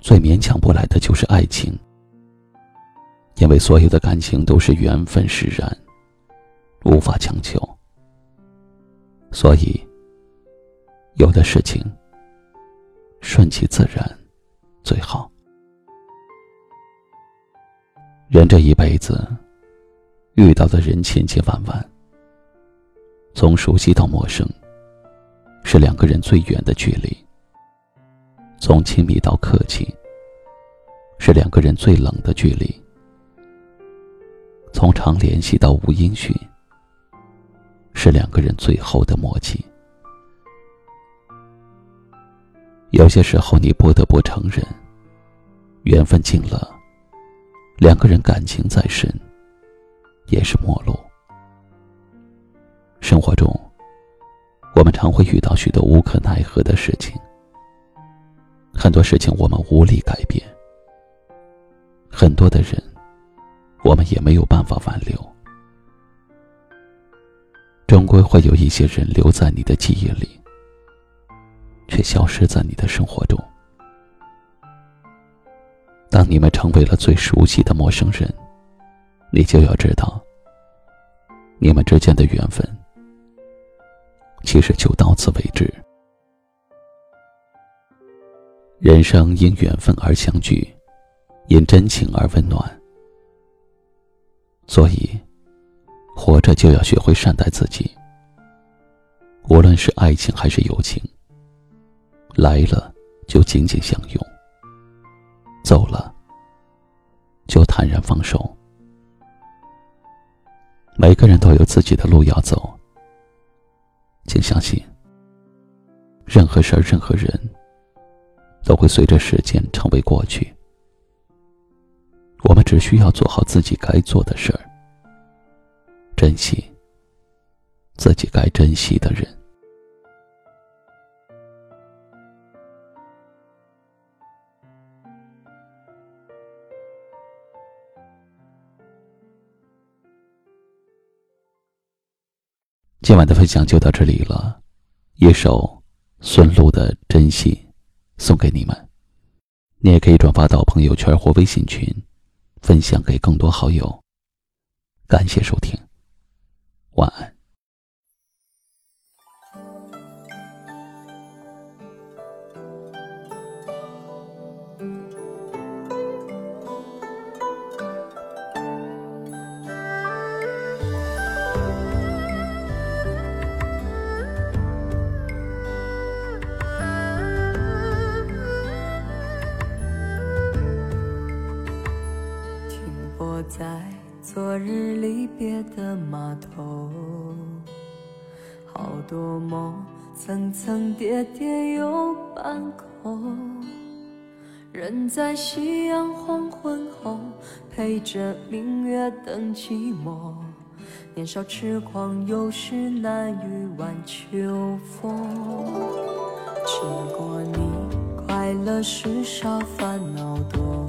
最勉强不来的就是爱情，因为所有的感情都是缘分使然，无法强求。所以，有的事情顺其自然最好。人这一辈子遇到的人千千万万，从熟悉到陌生，是两个人最远的距离。从亲密到客气，是两个人最冷的距离；从常联系到无音讯，是两个人最后的默契。有些时候，你不得不承认，缘分尽了，两个人感情再深，也是陌路。生活中，我们常会遇到许多无可奈何的事情。很多事情我们无力改变，很多的人，我们也没有办法挽留。终归会有一些人留在你的记忆里，却消失在你的生活中。当你们成为了最熟悉的陌生人，你就要知道，你们之间的缘分，其实就到此为止。人生因缘分而相聚，因真情而温暖。所以，活着就要学会善待自己。无论是爱情还是友情，来了就紧紧相拥，走了就坦然放手。每个人都有自己的路要走，请相信，任何事儿，任何人。都会随着时间成为过去。我们只需要做好自己该做的事儿，珍惜自己该珍惜的人。今晚的分享就到这里了，一首孙露的《珍惜》。送给你们，你也可以转发到朋友圈或微信群，分享给更多好友。感谢收听，晚安。在昨日离别的码头，好多梦层层叠叠又半空。人在夕阳黄昏后，陪着明月等寂寞。年少痴狂，有时难御晚秋风。经过你，快乐时少，烦恼多。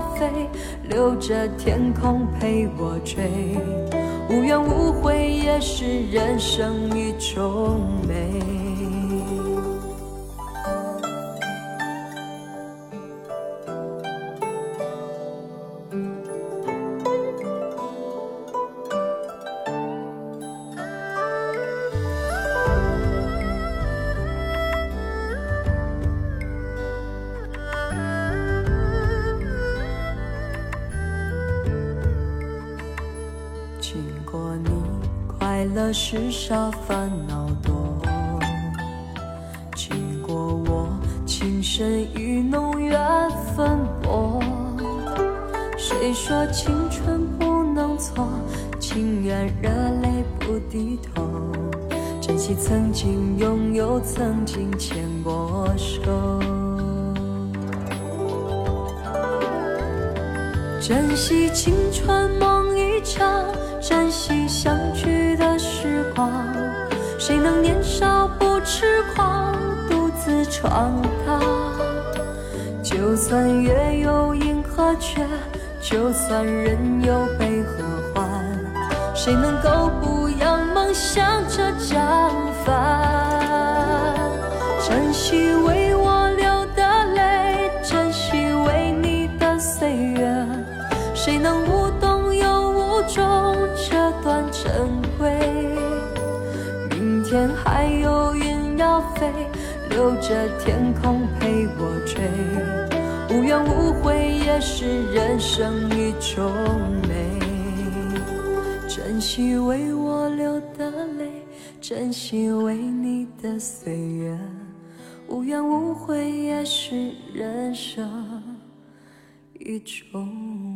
飞，留着天空陪我追。无怨无悔也是人生一种美。快乐时少，烦恼多。经过我情深意浓，缘分薄。谁说青春不能错？情愿热泪不低头。珍惜曾经拥有，曾经牵过手。珍惜青春梦一场，珍惜相。谁能年少不痴狂，独自闯荡？就算月有阴和缺，就算人有悲和欢，谁能够不扬梦想着将帆？珍惜为天还有云要飞，留着天空陪我追。无怨无悔也是人生一种美。珍惜为我流的泪，珍惜为你的岁月。无怨无悔也是人生一种。